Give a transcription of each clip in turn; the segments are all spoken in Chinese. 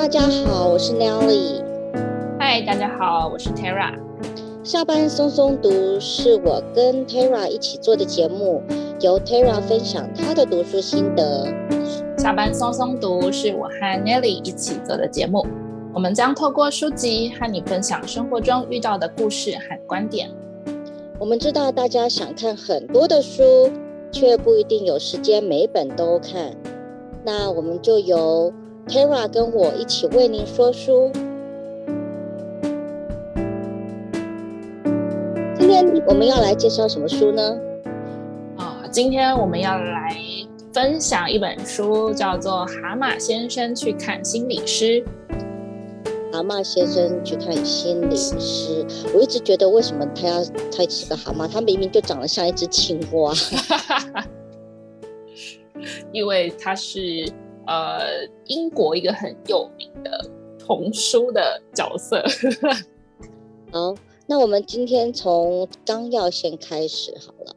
大家好，我是 Nelly。嗨，大家好，我是 Tara。下班松松读是我跟 Tara 一起做的节目，由 Tara 分享她的读书心得。下班松松读是我和 Nelly 一起做的节目，我们将透过书籍和你分享生活中遇到的故事和观点。我们知道大家想看很多的书，却不一定有时间每本都看，那我们就由 Tara 跟我一起为您说书。今天我们要来介绍什么书呢？啊，今天我们要来分享一本书，叫做《蛤蟆先生去看心理师》。蛤蟆先生去看心理师，我一直觉得为什么他要他是个蛤蟆？他明明就长得像一只青蛙。因为他是。呃，英国一个很有名的童书的角色。好，那我们今天从纲要先开始好了。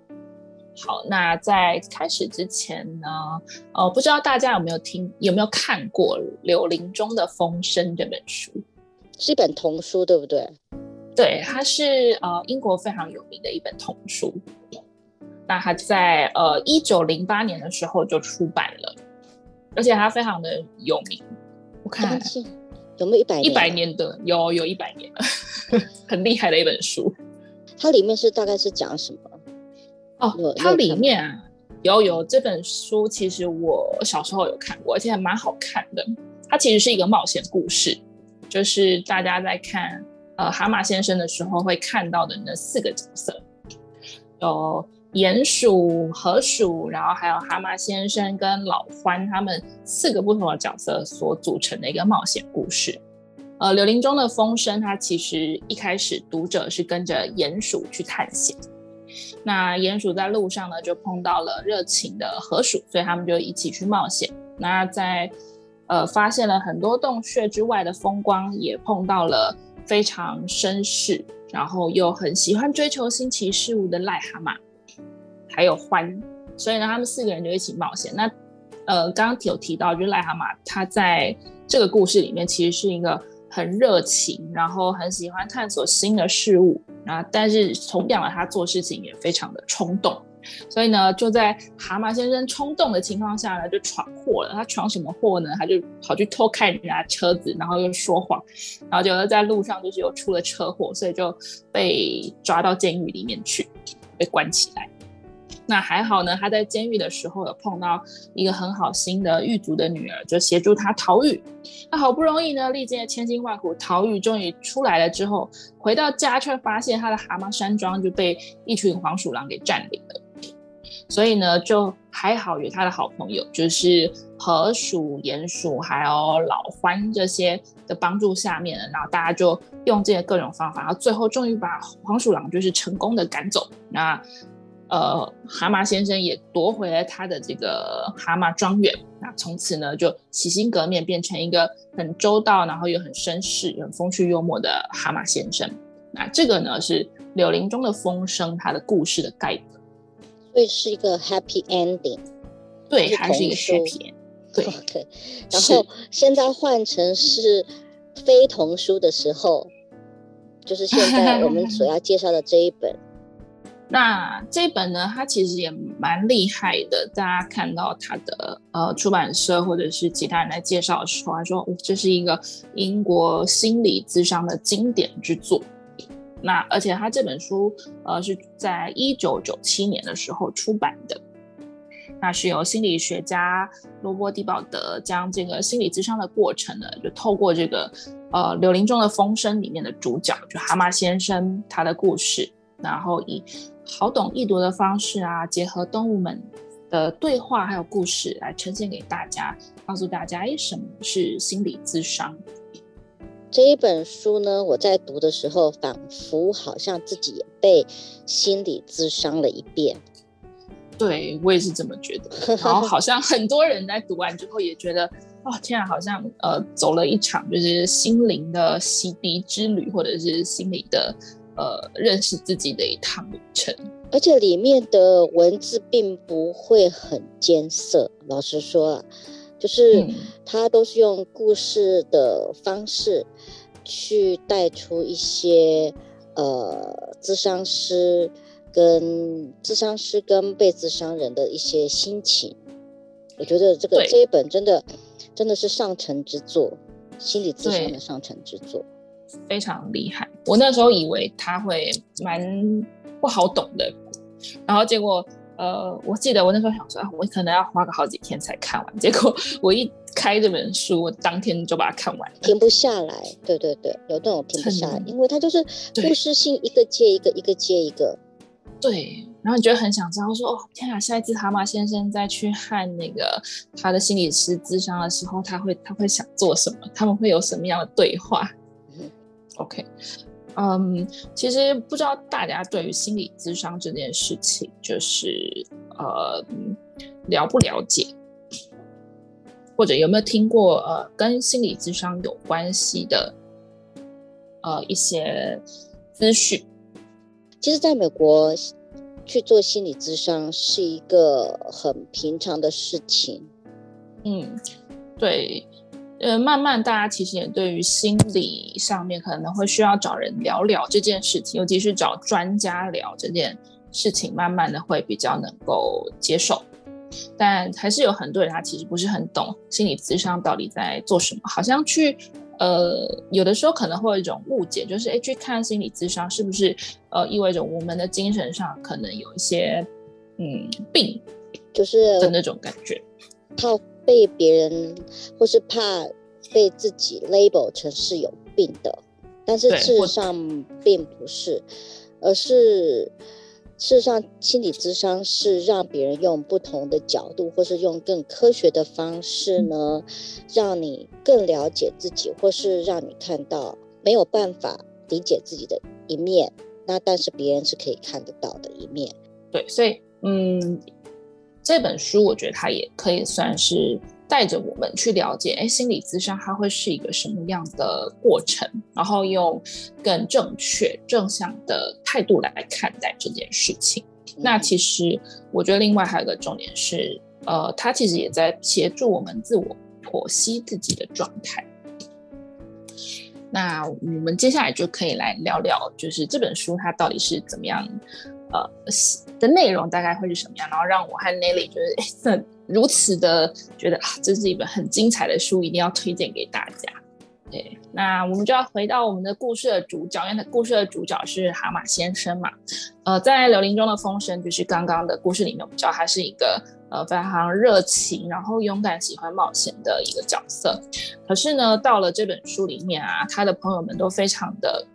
好，那在开始之前呢，呃，不知道大家有没有听，有没有看过《柳林中的风声》这本书？是一本童书，对不对？对，它是呃英国非常有名的一本童书。那它在呃一九零八年的时候就出版了。而且它非常的有名，我看有没有一百年？一百年的有，有一百年了，很厉害的一本书。它里面是大概是讲什么？哦，它里面啊，有有这本书，其实我小时候有看过，而且还蛮好看的。它其实是一个冒险故事，就是大家在看呃蛤蟆先生的时候会看到的那四个角色，有。鼹鼠、河鼠，然后还有蛤蟆先生跟老獾，他们四个不同的角色所组成的一个冒险故事。呃，柳林中的风声，它其实一开始读者是跟着鼹鼠去探险。那鼹鼠在路上呢，就碰到了热情的河鼠，所以他们就一起去冒险。那在呃发现了很多洞穴之外的风光，也碰到了非常绅士，然后又很喜欢追求新奇事物的癞蛤蟆。还有欢，所以呢，他们四个人就一起冒险。那，呃，刚刚有提到，就是癞蛤蟆，他在这个故事里面其实是一个很热情，然后很喜欢探索新的事物啊。但是同样的，他做事情也非常的冲动。所以呢，就在蛤蟆先生冲动的情况下呢，就闯祸了。他闯什么祸呢？他就跑去偷看人家车子，然后又说谎，然后就在路上就是又出了车祸，所以就被抓到监狱里面去，被关起来。那还好呢，他在监狱的时候有碰到一个很好心的狱卒的女儿，就协助他逃狱。那好不容易呢，历经了千辛万苦，逃狱终于出来了之后，回到家却发现他的蛤蟆山庄就被一群黄鼠狼给占领了。所以呢，就还好有他的好朋友，就是河鼠、鼹鼠还有老獾这些的帮助下面，然后大家就用这些各种方法，然后最后终于把黄鼠狼就是成功的赶走。那。呃，蛤蟆先生也夺回了他的这个蛤蟆庄园，那从此呢就洗心革面，变成一个很周到，然后又很绅士、很风趣幽默的蛤蟆先生。那这个呢是柳林中的风声，它的故事的概括，所以是一个 happy ending。对，还是一个 happy。对，okay. 然后现在换成是非童书的时候，就是现在我们所要介绍的这一本。那这本呢，它其实也蛮厉害的。大家看到它的呃出版社或者是其他人来介绍的时候，他说、哦、这是一个英国心理智商的经典之作。那而且它这本书呃是在一九九七年的时候出版的。那是由心理学家罗伯·狄保德将这个心理智商的过程呢，就透过这个呃《柳林中的风声》里面的主角就蛤蟆先生他的故事，然后以好懂易读的方式啊，结合动物们的对话还有故事来呈现给大家，告诉大家，哎，什么是心理咨商？这一本书呢，我在读的时候，仿佛好像自己也被心理咨商了一遍。对，我也是这么觉得。然后好像很多人在读完之后也觉得，哦，天啊，好像呃走了一场就是心灵的洗涤之旅，或者是心理的。呃，认识自己的一趟旅程，而且里面的文字并不会很艰涩。老实说，就是他都是用故事的方式去带出一些呃，智商师跟智商师跟被智商人的一些心情。我觉得这个这一本真的真的是上乘之作，心理咨商的上乘之作，非常厉害。我那时候以为他会蛮不好懂的，然后结果。呃，我记得我那时候想说，我可能要花个好几天才看完。结果我一开这本书，我当天就把它看完了，停不下来。对对对，有那种停不下来，因为它就是故事性一个接一个，一个接一个。对，然后你就很想知道说，哦，天啊，下一次蛤蟆先生再去和那个他的心理师咨商的时候，他会他会想做什么？他们会有什么样的对话？嗯，OK。嗯，其实不知道大家对于心理咨商这件事情，就是呃了不了解，或者有没有听过呃跟心理咨商有关系的呃一些资讯？其实，在美国去做心理咨商是一个很平常的事情。嗯，对。呃，慢慢大家其实也对于心理上面可能会需要找人聊聊这件事情，尤其是找专家聊这件事情，慢慢的会比较能够接受。但还是有很多人他其实不是很懂心理咨商到底在做什么，好像去呃有的时候可能会有一种误解，就是诶去看心理咨商是不是呃意味着我们的精神上可能有一些嗯病，就是的那种感觉。被别人或是怕被自己 label 成是有病的，但是事实上并不是，而是事实上心理智商是让别人用不同的角度，或是用更科学的方式呢，让你更了解自己，或是让你看到没有办法理解自己的一面，那但是别人是可以看得到的一面。对，所以嗯。这本书我觉得它也可以算是带着我们去了解，哎，心理咨商它会是一个什么样的过程，然后用更正确、正向的态度来看待这件事情。那其实我觉得另外还有一个重点是，呃，它其实也在协助我们自我剖析自己的状态。那我们接下来就可以来聊聊，就是这本书它到底是怎么样。呃，的内容大概会是什么样？然后让我和 Nelly 就是 如此的觉得啊，这是一本很精彩的书，一定要推荐给大家。对，那我们就要回到我们的故事的主角，因为故事的主角是蛤蟆先生嘛。呃，在柳林中的风声，就是刚刚的故事里面，我们知道他是一个呃非常热情，然后勇敢、喜欢冒险的一个角色。可是呢，到了这本书里面啊，他的朋友们都非常的。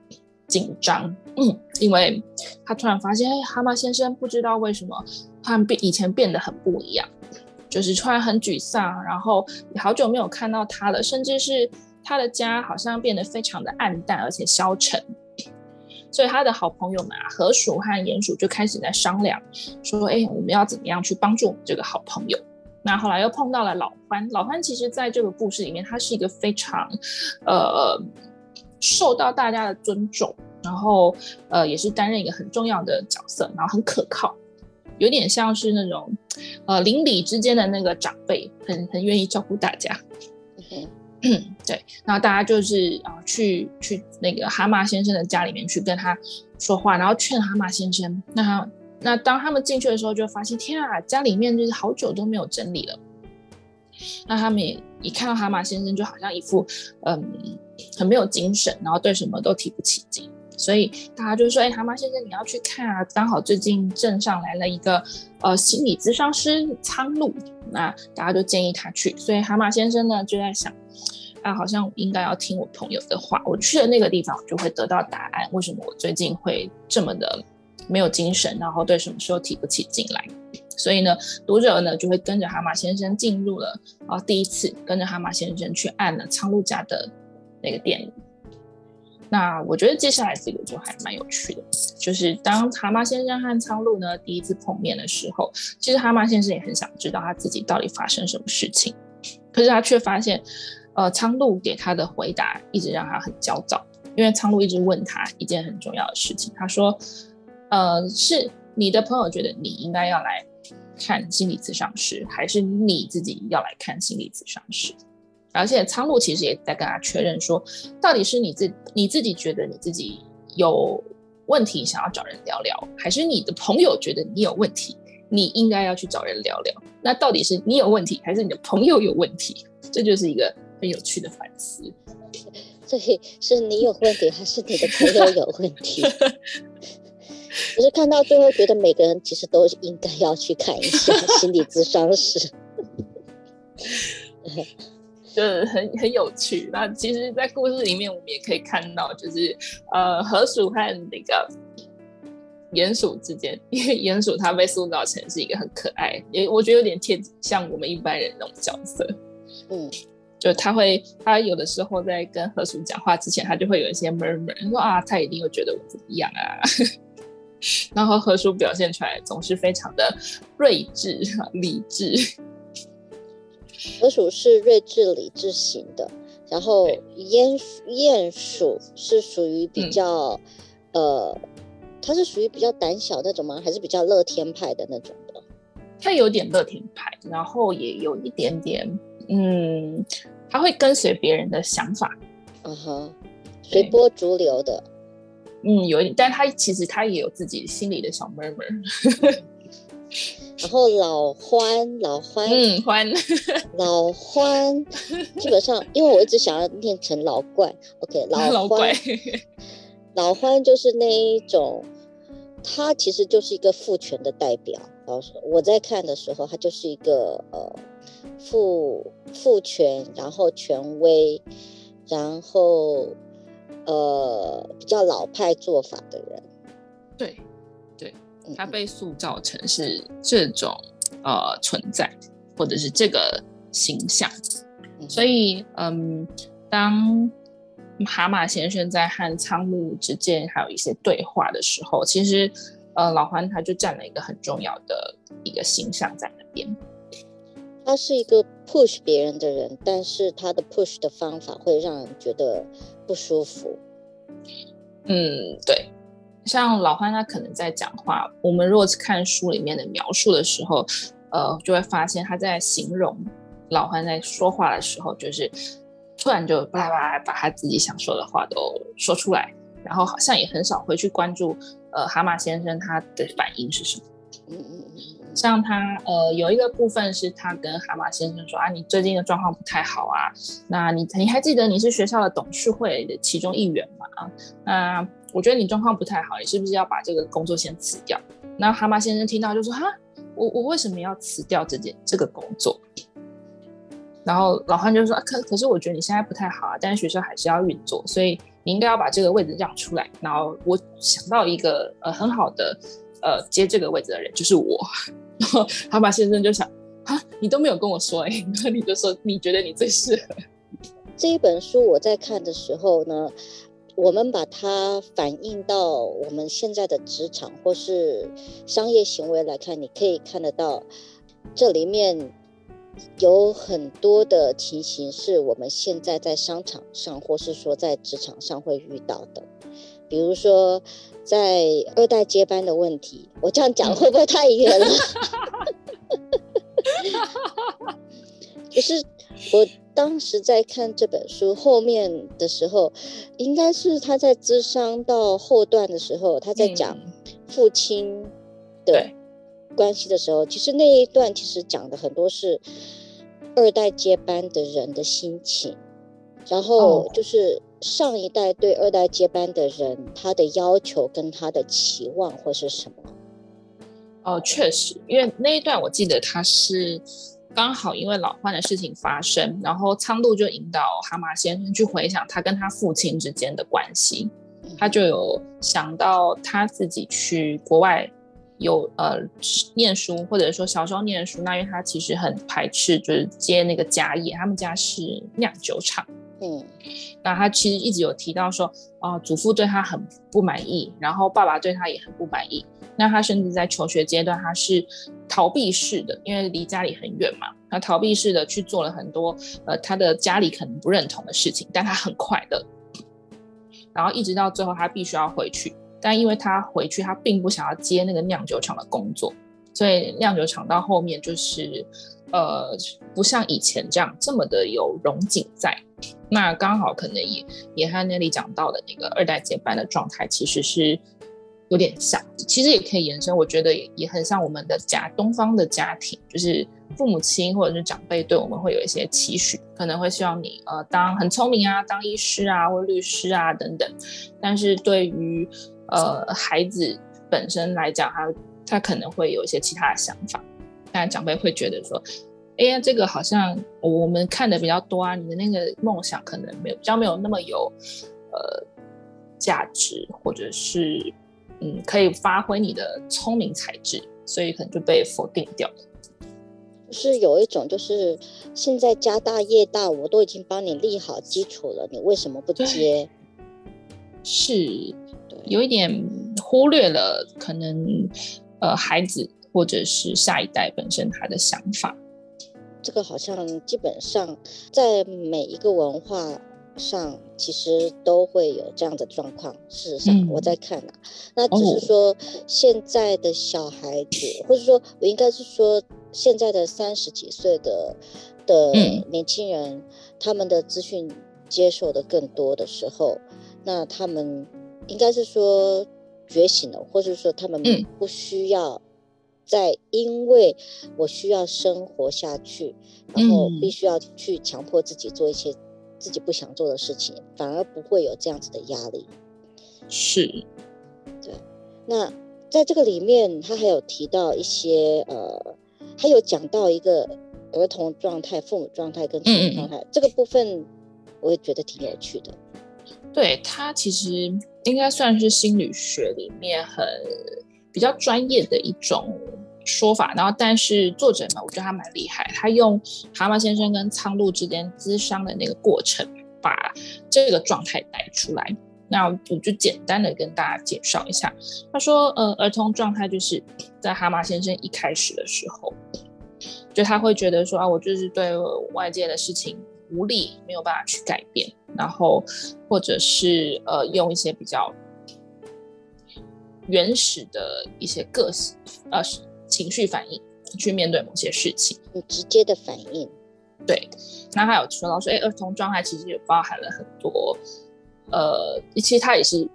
紧张，嗯，因为他突然发现，哎，蛤蟆先生不知道为什么他变以前变得很不一样，就是突然很沮丧，然后好久没有看到他了，甚至是他的家好像变得非常的暗淡而且消沉，所以他的好朋友们啊，河鼠和鼹鼠就开始在商量，说，哎，我们要怎么样去帮助我们这个好朋友？那后来又碰到了老獾，老獾其实在这个故事里面，他是一个非常，呃。受到大家的尊重，然后呃也是担任一个很重要的角色，然后很可靠，有点像是那种呃邻里之间的那个长辈，很很愿意照顾大家。嗯，对，然后大家就是啊、呃、去去那个蛤蟆先生的家里面去跟他说话，然后劝蛤蟆先生。那他那当他们进去的时候，就发现天啊，家里面就是好久都没有整理了。那他们也一看到蛤蟆先生，就好像一副嗯。很没有精神，然后对什么都提不起劲，所以大家就说：“哎，蛤蟆先生，你要去看啊！刚好最近镇上来了一个呃心理咨商师苍鹭，那大家就建议他去。所以蛤蟆先生呢就在想，啊，好像应该要听我朋友的话，我去了那个地方，就会得到答案。为什么我最近会这么的没有精神，然后对什么时候提不起劲来？所以呢，读者呢就会跟着蛤蟆先生进入了啊，第一次跟着蛤蟆先生去按了苍鹭家的。”那个电影，那我觉得接下来这个就还蛮有趣的，就是当蛤蟆先生和苍鹭呢第一次碰面的时候，其实蛤蟆先生也很想知道他自己到底发生什么事情，可是他却发现，呃，苍鹭给他的回答一直让他很焦躁，因为苍鹭一直问他一件很重要的事情，他说，呃，是你的朋友觉得你应该要来看心理咨商师，还是你自己要来看心理咨商师？而且仓鹭其实也在跟他确认说，到底是你自你自己觉得你自己有问题，想要找人聊聊，还是你的朋友觉得你有问题，你应该要去找人聊聊？那到底是你有问题，还是你的朋友有问题？这就是一个很有趣的反思。所以是你有问题，还是你的朋友有问题？我是看到最后，觉得每个人其实都应该要去看一下心理咨商师，就是很很有趣。那其实，在故事里面，我们也可以看到，就是呃，河鼠和那个鼹鼠之间，因为鼹鼠它被塑造成是一个很可爱，也我觉得有点贴像我们一般人那种角色。嗯，就他会，他有的时候在跟河鼠讲话之前，他就会有一些 murmur，说啊，他一定会觉得我怎么样啊。然后河鼠表现出来总是非常的睿智、理智。河鼠是睿智、理智型的，然后鼹鼹鼠是属于比较，嗯、呃，它是属于比较胆小那种吗？还是比较乐天派的那种的？它有点乐天派，然后也有一点点，嗯，它会跟随别人的想法，嗯哼，随波逐流的。嗯，有一点，但他其实他也有自己心里的小 murmur。然后老欢，老欢，嗯，欢，老欢，基本上，因为我一直想要念成老怪，OK，老獾，老怪，老欢就是那一种，他其实就是一个父权的代表。然后我在看的时候，他就是一个呃父父权，然后权威，然后。呃，比较老派做法的人，对，对，他被塑造成是这种呃存在，或者是这个形象，嗯、所以嗯，当蛤蟆先生在和仓木之间还有一些对话的时候，其实呃老獾他就占了一个很重要的一个形象在那边。他是一个 push 别人的人，但是他的 push 的方法会让人觉得不舒服。嗯，对，像老欢他可能在讲话，我们如果是看书里面的描述的时候，呃，就会发现他在形容老欢在说话的时候，就是突然就巴拉巴拉把他自己想说的话都说出来，然后好像也很少会去关注，呃，蛤蟆先生他的反应是什么。嗯嗯嗯。像他呃有一个部分是他跟蛤蟆先生说啊，你最近的状况不太好啊，那你你还记得你是学校的董事会的其中一员吗？那我觉得你状况不太好，你是不是要把这个工作先辞掉？那蛤蟆先生听到就说哈，我我为什么要辞掉这件这个工作？然后老汉就说可可是我觉得你现在不太好啊，但是学校还是要运作，所以你应该要把这个位置让出来。然后我想到一个呃很好的呃接这个位置的人就是我。然后蛤蟆先生就想哈，你都没有跟我说哎，那你就说你觉得你最适合这一本书。我在看的时候呢，我们把它反映到我们现在的职场或是商业行为来看，你可以看得到这里面有很多的情形是我们现在在商场上或是说在职场上会遇到的，比如说。在二代接班的问题，我这样讲会不会太远了？就是我当时在看这本书后面的时候，应该是他在智商到后段的时候，他在讲父亲的关系的时候，其实那一段其实讲的很多是二代接班的人的心情，然后就是。上一代对二代接班的人，他的要求跟他的期望或是什么？哦，确实，因为那一段我记得他是刚好因为老獾的事情发生，然后苍鹭就引导蛤蟆先生去回想他跟他父亲之间的关系，他就有想到他自己去国外有呃念书，或者说小时候念书，那因为他其实很排斥就是接那个家业，他们家是酿酒厂。嗯，那他其实一直有提到说，啊、呃，祖父对他很不满意，然后爸爸对他也很不满意。那他甚至在求学阶段，他是逃避式的，因为离家里很远嘛，他逃避式的去做了很多，呃，他的家里可能不认同的事情，但他很快乐。然后一直到最后，他必须要回去，但因为他回去，他并不想要接那个酿酒厂的工作。所以酿酒厂到后面就是，呃，不像以前这样这么的有荣景在。那刚好可能也也和那里讲到的那个二代接班的状态，其实是有点像。其实也可以延伸，我觉得也很像我们的家，东方的家庭，就是父母亲或者是长辈对我们会有一些期许，可能会希望你呃当很聪明啊，当医师啊或律师啊等等。但是对于呃孩子本身来讲，他他可能会有一些其他的想法，但长辈会觉得说。哎呀，这个好像我们看的比较多啊，你的那个梦想可能没有比较没有那么有呃价值，或者是嗯可以发挥你的聪明才智，所以可能就被否定掉了。是有一种就是现在家大业大，我都已经帮你立好基础了，你为什么不接？是，有一点忽略了可能呃孩子或者是下一代本身他的想法。这个好像基本上在每一个文化上，其实都会有这样的状况。事实上，我在看啊，嗯、那只是说现在的小孩子，哦、或者说我应该是说现在的三十几岁的的年轻人，嗯、他们的资讯接受的更多的时候，那他们应该是说觉醒了，或者说他们不需要。在，因为我需要生活下去，然后必须要去强迫自己做一些自己不想做的事情，反而不会有这样子的压力。是，对。那在这个里面，他还有提到一些呃，还有讲到一个儿童状态、父母状态跟成人状态，这个部分，我也觉得挺有趣的。对，他其实应该算是心理学里面很比较专业的一种。说法，然后但是作者呢，我觉得他蛮厉害，他用蛤蟆先生跟苍鹭之间咨商的那个过程，把这个状态带出来。那我就简单的跟大家介绍一下。他说，呃，儿童状态就是在蛤蟆先生一开始的时候，就他会觉得说啊，我就是对外界的事情无力，没有办法去改变，然后或者是呃，用一些比较原始的一些个性，呃。情绪反应去面对某些事情，有直接的反应。对，那还有说到说，哎，儿童状态其实也包含了很多，呃，其实他也是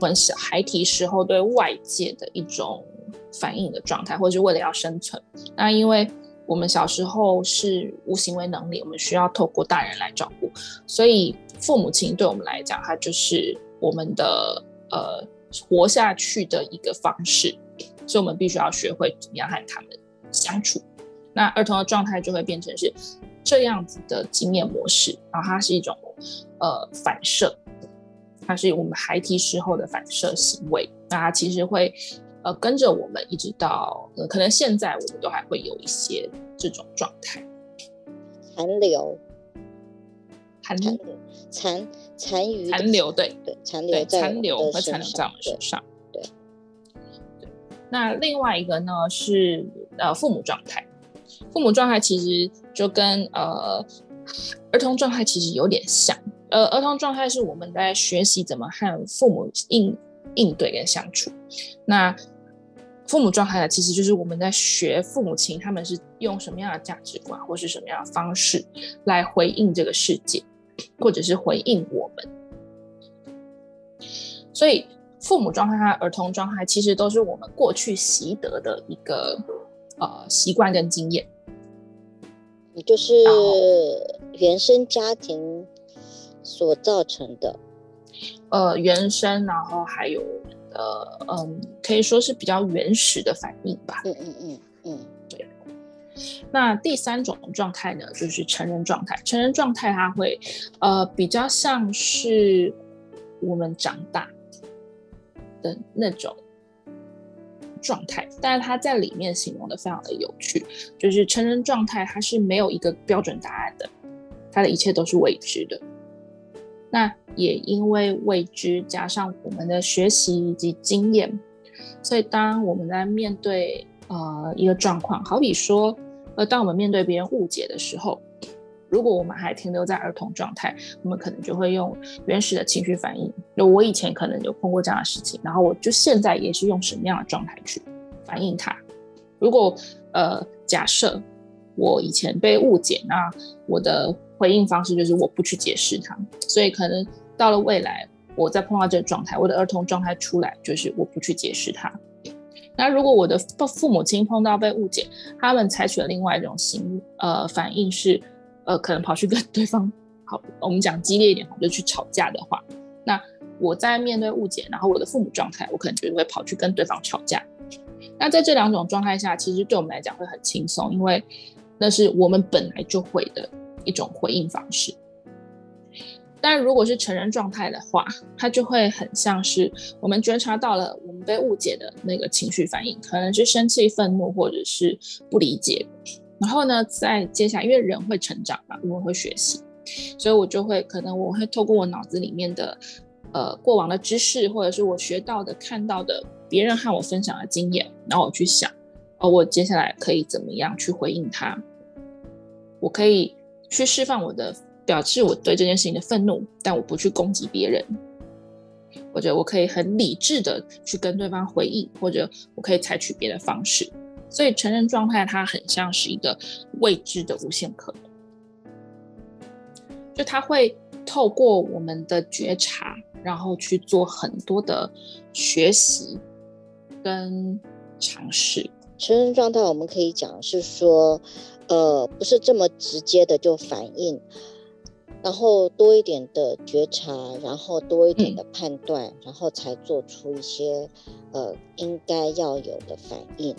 我们小孩提时候对外界的一种反应的状态，或者是为了要生存。那因为我们小时候是无行为能力，我们需要透过大人来照顾，所以父母亲对我们来讲，他就是我们的呃活下去的一个方式。所以我们必须要学会怎么样和他们相处。那儿童的状态就会变成是这样子的经验模式，然后它是一种呃反射，它是我们孩提时候的反射行为。那它其实会呃跟着我们一直到、呃、可能现在我们都还会有一些这种状态残留，残残残残余残留对对残留残留和残留在我们身上。那另外一个呢是呃父母状态，父母状态其实就跟呃儿童状态其实有点像，呃儿童状态是我们在学习怎么和父母应应对跟相处，那父母状态呢其实就是我们在学父母亲他们是用什么样的价值观或是什么样的方式来回应这个世界，或者是回应我们，所以。父母状态和儿童状态其实都是我们过去习得的一个呃习惯跟经验，也就是原生家庭所造成的。呃，原生，然后还有呃嗯，可以说是比较原始的反应吧。嗯嗯嗯嗯，对。那第三种状态呢，就是成人状态。成人状态它会呃比较像是我们长大。的那种状态，但是他在里面形容的非常的有趣，就是成人状态，它是没有一个标准答案的，它的一切都是未知的。那也因为未知，加上我们的学习以及经验，所以当我们在面对呃一个状况，好比说，呃，当我们面对别人误解的时候。如果我们还停留在儿童状态，我们可能就会用原始的情绪反应。就我以前可能有碰过这样的事情，然后我就现在也是用什么样的状态去反应它，如果呃假设我以前被误解，那我的回应方式就是我不去解释它，所以可能到了未来，我再碰到这个状态，我的儿童状态出来就是我不去解释它。那如果我的父父母亲碰到被误解，他们采取了另外一种行呃反应是，呃可能跑去跟 对方好，我们讲激烈一点，就去吵架的话，那我在面对误解，然后我的父母状态，我可能就会跑去跟对方吵架。那在这两种状态下，其实对我们来讲会很轻松，因为那是我们本来就会的一种回应方式。但如果是成人状态的话，它就会很像是我们觉察到了我们被误解的那个情绪反应，可能是生气、愤怒，或者是不理解。然后呢，在接下来，因为人会成长嘛，我们会学习，所以我就会可能我会透过我脑子里面的呃过往的知识，或者是我学到的、看到的别人和我分享的经验，然后我去想，哦，我接下来可以怎么样去回应他？我可以去释放我的。表示我对这件事情的愤怒，但我不去攻击别人。或者我可以很理智的去跟对方回应，或者我可以采取别的方式。所以成人状态它很像是一个未知的无限可能，就它会透过我们的觉察，然后去做很多的学习跟尝试。成人状态我们可以讲是说，呃，不是这么直接的就反应。然后多一点的觉察，然后多一点的判断，嗯、然后才做出一些呃应该要有的反应，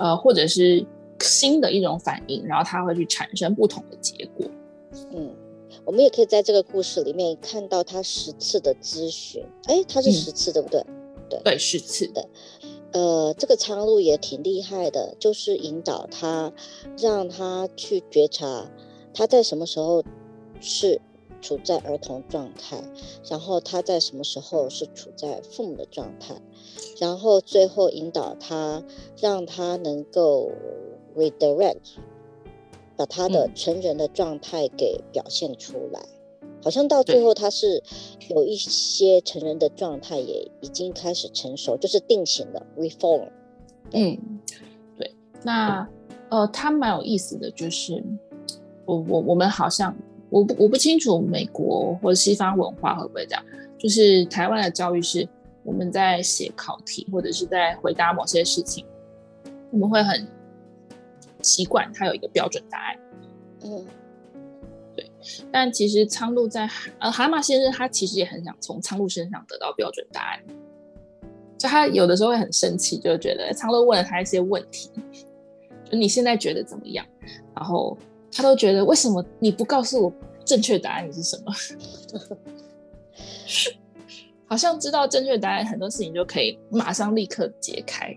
呃，或者是新的一种反应，然后它会去产生不同的结果。嗯，我们也可以在这个故事里面看到他十次的咨询，哎，他是十次、嗯、对不对？对对，十次的。呃，这个苍鹭也挺厉害的，就是引导他，让他去觉察他在什么时候。是处在儿童状态，然后他在什么时候是处在父母的状态，然后最后引导他，让他能够 redirect，把他的成人的状态给表现出来。嗯、好像到最后他是有一些成人的状态也已经开始成熟，就是定型了 reform。嗯，对。那呃，他蛮有意思的就是，我我我们好像。我不我不清楚美国或者西方文化会不会这样，就是台湾的教育是我们在写考题或者是在回答某些事情，我们会很习惯它有一个标准答案。嗯，对。但其实苍鹭在呃蛤蟆先生他其实也很想从苍鹭身上得到标准答案，就他有的时候会很生气，就觉得苍鹭问了他一些问题，就你现在觉得怎么样？然后。他都觉得为什么你不告诉我正确答案是什么？好像知道正确答案，很多事情就可以马上立刻解开。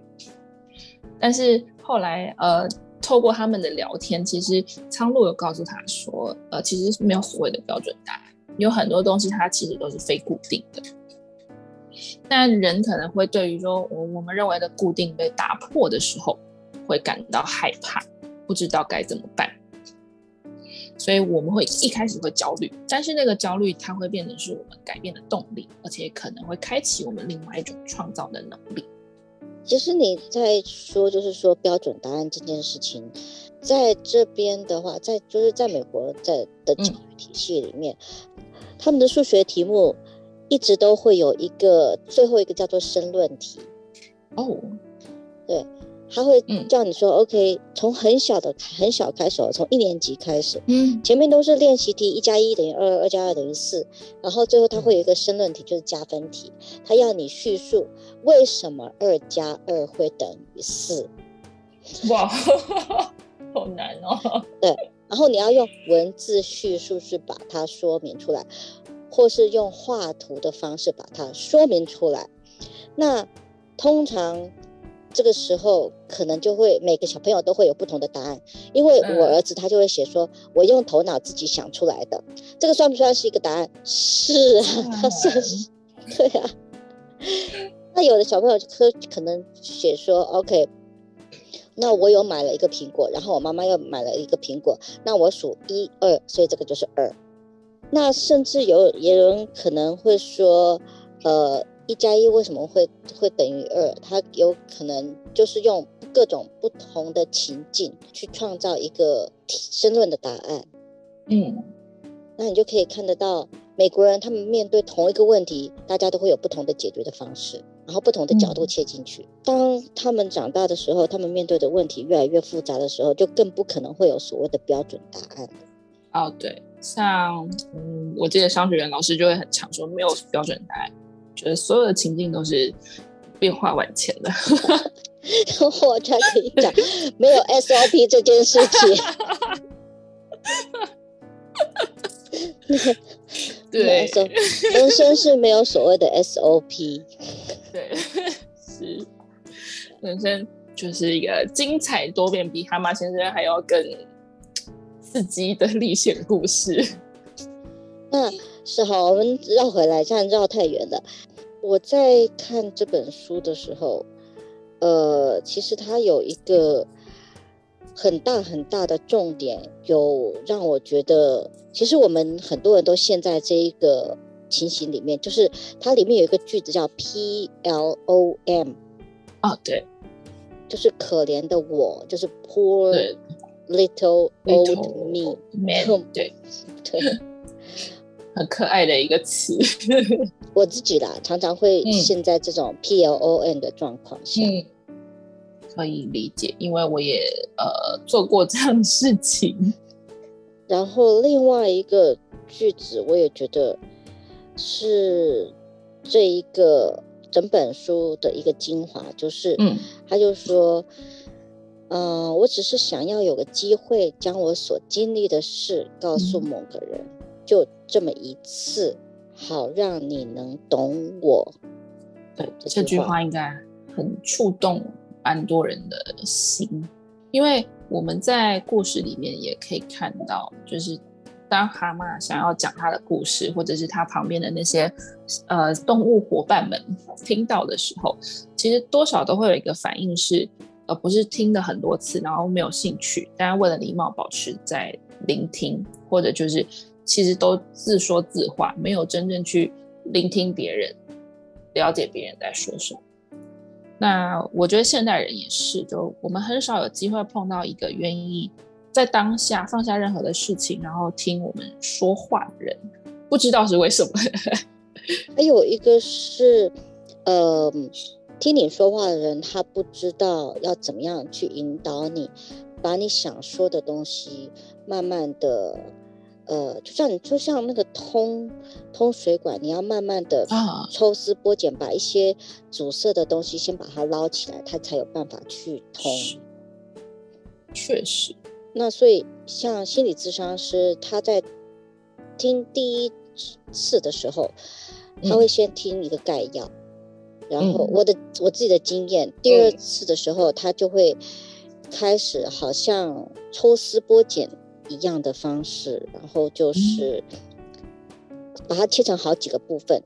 但是后来，呃，透过他们的聊天，其实苍鹭有告诉他说，呃，其实没有所谓的标准答案，有很多东西它其实都是非固定的。但人可能会对于说我我们认为的固定被打破的时候，会感到害怕，不知道该怎么办。所以我们会一开始会焦虑，但是那个焦虑它会变成是我们改变的动力，而且可能会开启我们另外一种创造的能力。其实你在说，就是说标准答案这件事情，在这边的话，在就是在美国在的教育体系里面，嗯、他们的数学题目一直都会有一个最后一个叫做申论题。哦，对。他会叫你说、嗯、，OK，从很小的很小开始，从一年级开始，嗯，前面都是练习题，一加一等于二，二加二等于四，然后最后他会有一个申论题，就是加分题，他要你叙述为什么二加二会等于四。哇，好难哦。对，然后你要用文字叙述是把它说明出来，或是用画图的方式把它说明出来。那通常。这个时候可能就会每个小朋友都会有不同的答案，因为我儿子他就会写说，我用头脑自己想出来的，这个算不算是一个答案？是啊，他算是，对啊。那有的小朋友可可能写说，OK，那我有买了一个苹果，然后我妈妈又买了一个苹果，那我数一二，所以这个就是二。那甚至有也有人可能会说，呃。一加一为什么会会等于二？它有可能就是用各种不同的情境去创造一个申论的答案。嗯，那你就可以看得到美国人他们面对同一个问题，大家都会有不同的解决的方式，然后不同的角度切进去。嗯、当他们长大的时候，他们面对的问题越来越复杂的时候，就更不可能会有所谓的标准答案。哦，对，像嗯，我记得商学院老师就会很常说，没有标准答案，觉得所有的情境都是变化万千的。我才可以讲，没有 SOP 这件事情。对，人生是没有所谓的 SOP。对，是人生就是一个精彩多变，比蛤蟆先生还要更。刺激的历险故事，那是好。我们绕回来，这样绕太远了。我在看这本书的时候，呃，其实它有一个很大很大的重点，有让我觉得，其实我们很多人都陷在这一个情形里面，就是它里面有一个句子叫 P L O M，啊，对，就是可怜的我，就是 Poor。Little old me，对。对，很可爱的一个词。我自己啦，常常会陷在这种 P L O N 的状况下，嗯，可以理解，因为我也呃做过这样的事情。然后另外一个句子，我也觉得是这一个整本书的一个精华，就是，嗯，他就说。嗯、呃，我只是想要有个机会，将我所经历的事告诉某个人，嗯、就这么一次，好让你能懂我。对，这句，话应该很触动蛮多人的心，因为我们在故事里面也可以看到，就是当蛤蟆想要讲他的故事，或者是他旁边的那些呃动物伙伴们听到的时候，其实多少都会有一个反应是。而不是听了很多次，然后没有兴趣，但是为了礼貌保持在聆听，或者就是其实都自说自话，没有真正去聆听别人，了解别人在说什么。那我觉得现代人也是，就我们很少有机会碰到一个愿意在当下放下任何的事情，然后听我们说话的人，不知道是为什么。还有一个是，呃。听你说话的人，他不知道要怎么样去引导你，把你想说的东西慢慢的，呃，就像你就像那个通通水管，你要慢慢的抽丝剥茧，把一些阻塞的东西先把它捞起来，它才有办法去通。确实，那所以像心理咨商师，他在听第一次的时候，他会先听一个概要。嗯然后我的我自己的经验，第二次的时候，他就会开始好像抽丝剥茧一样的方式，然后就是把它切成好几个部分，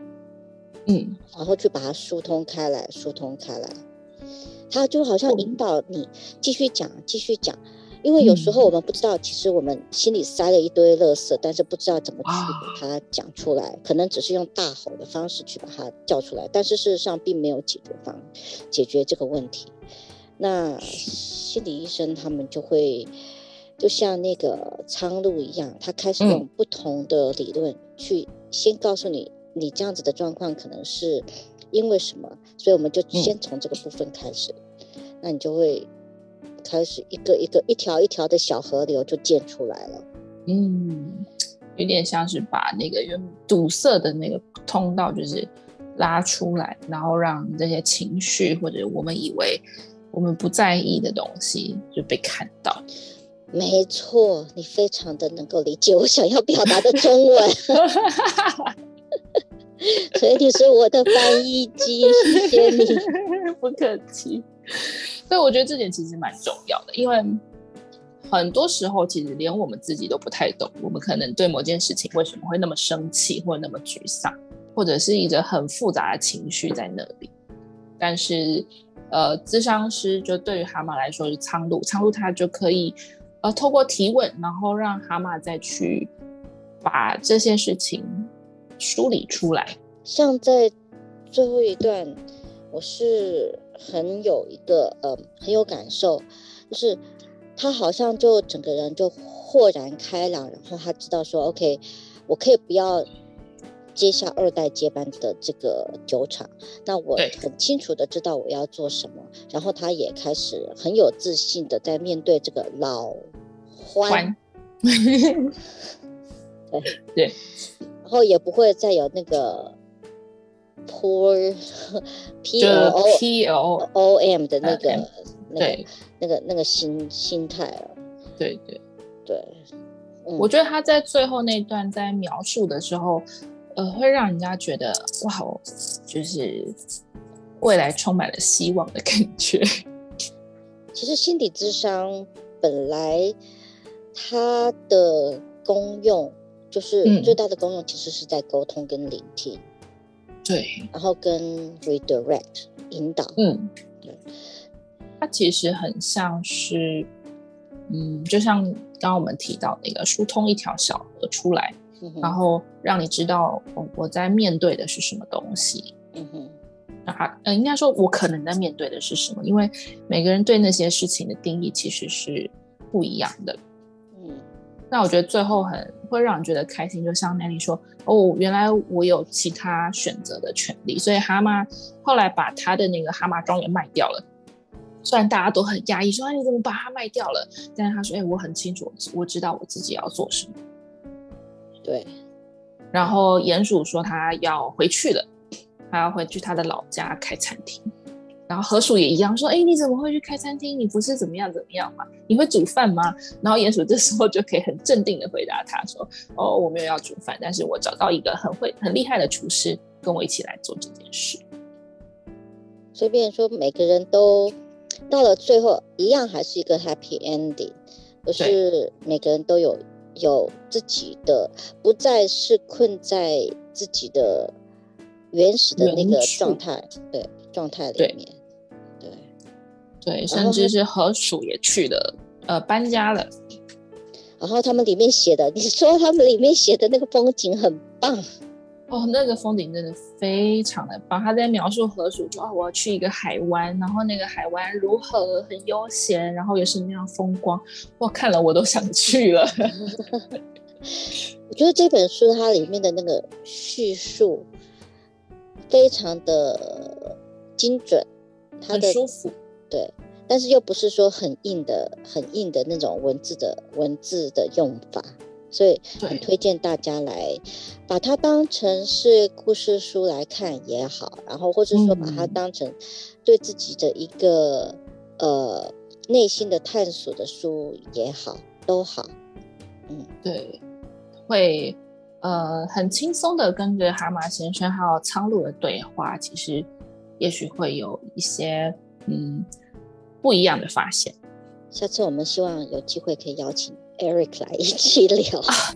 嗯，然后去把它疏通开来，疏通开来，他就好像引导你继续讲，继续讲。因为有时候我们不知道，其实我们心里塞了一堆垃圾，但是不知道怎么去把它讲出来，可能只是用大吼的方式去把它叫出来，但是事实上并没有解决方解决这个问题。那心理医生他们就会就像那个苍鹭一样，他开始用不同的理论去先告诉你，你这样子的状况可能是因为什么，所以我们就先从这个部分开始，那你就会。开始一个一个一条一条的小河流就建出来了，嗯，有点像是把那个原堵塞的那个通道就是拉出来，然后让这些情绪或者我们以为我们不在意的东西就被看到。没错，你非常的能够理解我想要表达的中文，所以你是我的翻译机，谢谢你，不客气。所以我觉得这点其实蛮重要的，因为很多时候其实连我们自己都不太懂，我们可能对某件事情为什么会那么生气，或者那么沮丧，或者是一个很复杂的情绪在那里。但是，呃，咨商师就对于蛤蟆来说是苍鹭，苍鹭它就可以呃透过提问，然后让蛤蟆再去把这些事情梳理出来。像在最后一段。我是很有一个呃很有感受，就是他好像就整个人就豁然开朗，然后他知道说，OK，我可以不要接下二代接班的这个酒厂，那我很清楚的知道我要做什么，然后他也开始很有自信的在面对这个老欢，对。对，然后也不会再有那个。Poor P L O P L O M 的那个、嗯、那个那个那个心心态了，对对。对，嗯、我觉得他在最后那段在描述的时候，呃，会让人家觉得哇，就是未来充满了希望的感觉。其实心理智商本来它的功用就是最大的功用，其实是在沟通跟聆听。对，然后跟 redirect 引导，嗯，对，它其实很像是，嗯，就像刚刚我们提到那个疏通一条小河出来，嗯、然后让你知道我我在面对的是什么东西，嗯哼，啊，呃，应该说我可能在面对的是什么，因为每个人对那些事情的定义其实是不一样的。嗯那我觉得最后很会让人觉得开心，就像 Nelly 说：“哦，原来我有其他选择的权利。”所以蛤蟆后来把他的那个蛤蟆庄园卖掉了。虽然大家都很压抑，说：“哎，你怎么把它卖掉了？”但是他说：“哎，我很清楚，我知道我自己要做什么。”对。然后鼹鼠说他要回去了，他要回去他的老家开餐厅。然后河鼠也一样说：“哎，你怎么会去开餐厅？你不是怎么样怎么样吗？你会煮饭吗？”然后鼹鼠这时候就可以很镇定的回答他说：“哦，我没有要煮饭，但是我找到一个很会、很厉害的厨师，跟我一起来做这件事。”随便说，每个人都到了最后一样还是一个 happy ending，可是每个人都有有自己的，不再是困在自己的原始的那个状态，对状态里面。对对，甚至是河鼠也去了，呃，搬家了。然后他们里面写的，你说他们里面写的那个风景很棒哦，那个风景真的非常的棒。他在描述河鼠说：“哦，我要去一个海湾，然后那个海湾如何很悠闲，然后有什么样风光。”我，看了我都想去了。我觉得这本书它里面的那个叙述非常的精准，它的很舒服。对，但是又不是说很硬的、很硬的那种文字的文字的用法，所以很推荐大家来把它当成是故事书来看也好，然后或者说把它当成对自己的一个、嗯、呃内心的探索的书也好，都好。嗯，对，会呃很轻松的跟着蛤蟆先生还有苍鹭的对话，其实也许会有一些。嗯，不一样的发现。下次我们希望有机会可以邀请 Eric 来一起聊。啊、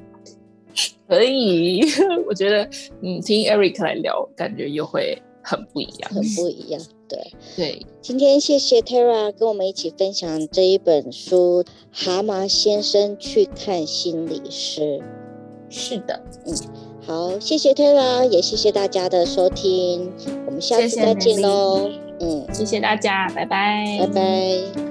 可以，我觉得嗯，听 Eric 来聊，感觉又会很不一样，很不一样。对对，今天谢谢 Tara 跟我们一起分享这一本书《蛤蟆先生去看心理师》。是的，嗯，好，谢谢 Tara，也谢谢大家的收听，我们下次再见喽。嗯，谢谢大家，拜拜，拜拜。